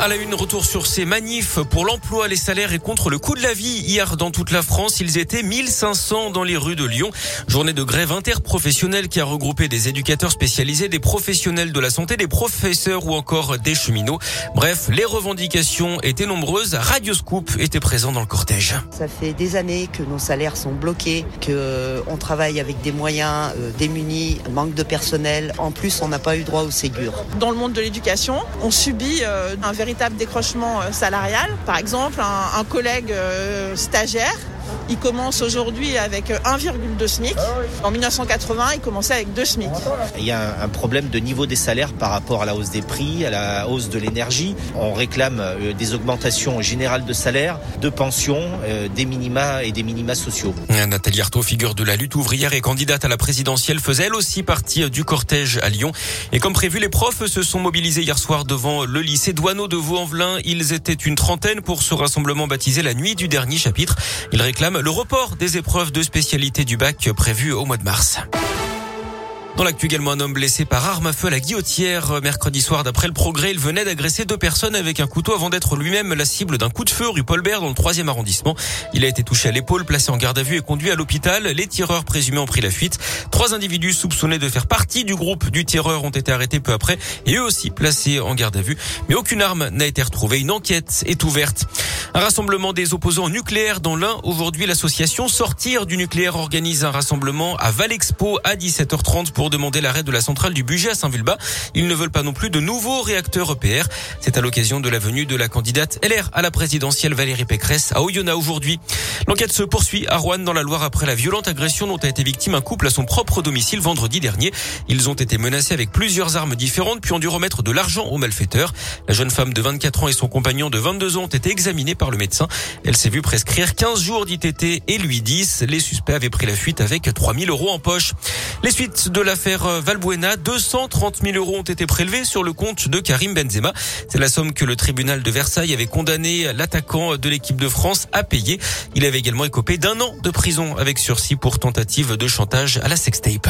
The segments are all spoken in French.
À la une, retour sur ces manifs pour l'emploi, les salaires et contre le coût de la vie. Hier, dans toute la France, ils étaient 1500 dans les rues de Lyon. Journée de grève interprofessionnelle qui a regroupé des éducateurs spécialisés, des professionnels de la santé, des professeurs ou encore des cheminots. Bref, les revendications étaient nombreuses. Radio Scoop était présent dans le cortège. Ça fait des années que nos salaires sont bloqués, que euh, on travaille avec des moyens euh, démunis, manque de personnel. En plus, on n'a pas eu droit au Ségur. Dans le monde de l'éducation, on subit euh, un véritable véritable décrochement euh, salarial. Par exemple, un, collègue euh, stagiaire il commence aujourd'hui avec 1,2 SMIC. En 1980, il commençait avec 2 SMIC. Il y a un problème de niveau des salaires par rapport à la hausse des prix, à la hausse de l'énergie. On réclame euh, des augmentations générales de salaires, de pensions, euh, des minima et des minima sociaux. Nathalie Arthaud, figure de la lutte ouvrière et candidate à la présidentielle, faisait elle aussi partie du cortège à Lyon. Et comme prévu, les profs se sont mobilisés hier soir devant le lycée Douaneau de Vaux-en-Velin. Ils étaient une trentaine pour ce rassemblement baptisé la nuit du dernier chapitre. Ils réclament le report des épreuves de spécialité du bac prévues au mois de mars. Dans l'actu également, un homme blessé par arme à feu à la guillotière. Mercredi soir, d'après le progrès, il venait d'agresser deux personnes avec un couteau avant d'être lui-même la cible d'un coup de feu rue Paulbert dans le troisième arrondissement. Il a été touché à l'épaule, placé en garde à vue et conduit à l'hôpital. Les tireurs présumés ont pris la fuite. Trois individus soupçonnés de faire partie du groupe du tireur ont été arrêtés peu après et eux aussi placés en garde à vue. Mais aucune arme n'a été retrouvée. Une enquête est ouverte. Un rassemblement des opposants nucléaires dans l'un. Aujourd'hui, l'association Sortir du nucléaire organise un rassemblement à Valexpo à 17h30 pour demander l'arrêt de la centrale du budget à Saint-Vulbas. Ils ne veulent pas non plus de nouveaux réacteurs EPR. C'est à l'occasion de la venue de la candidate LR à la présidentielle Valérie Pécresse à Oyonnax aujourd'hui. L'enquête se poursuit à Rouen dans la Loire après la violente agression dont a été victime un couple à son propre domicile vendredi dernier. Ils ont été menacés avec plusieurs armes différentes puis ont dû remettre de l'argent aux malfaiteurs. La jeune femme de 24 ans et son compagnon de 22 ans ont été examinés par le médecin. Elle s'est vue prescrire 15 jours d'ITT et lui 10. Les suspects avaient pris la fuite avec 3000 euros en poche. Les suites de l'affaire Valbuena, 230 000 euros ont été prélevés sur le compte de Karim Benzema. C'est la somme que le tribunal de Versailles avait condamné l'attaquant de l'équipe de France à payer. Il avait également écopé d'un an de prison avec sursis pour tentative de chantage à la sextape.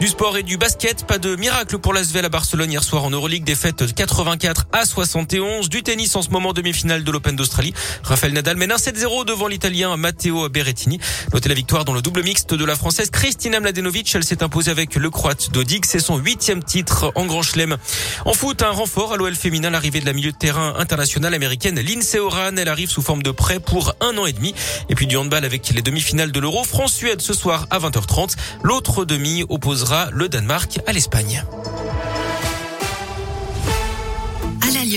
Du sport et du basket, pas de miracle pour l'Asvel à Barcelone hier soir en Euroleague, défaite de 84 à 71. Du tennis en ce moment, demi-finale de l'Open d'Australie. Raphaël Nadal mène 1-7-0 devant l'Italien Matteo Berrettini. Notez la victoire dans le double mixte de la Française Kristina Mladenovic. Elle s'est imposée avec le Croate Dodig. C'est son huitième titre en Grand Chelem. En foot, un renfort à l'OL féminin, l'arrivée de la milieu de terrain internationale américaine Lindsay Oran. Elle arrive sous forme de prêt pour un an et demi. Et puis du handball avec les demi-finales de l'Euro. France-Suède ce soir à 20h30. L'autre demi le Danemark à l'Espagne.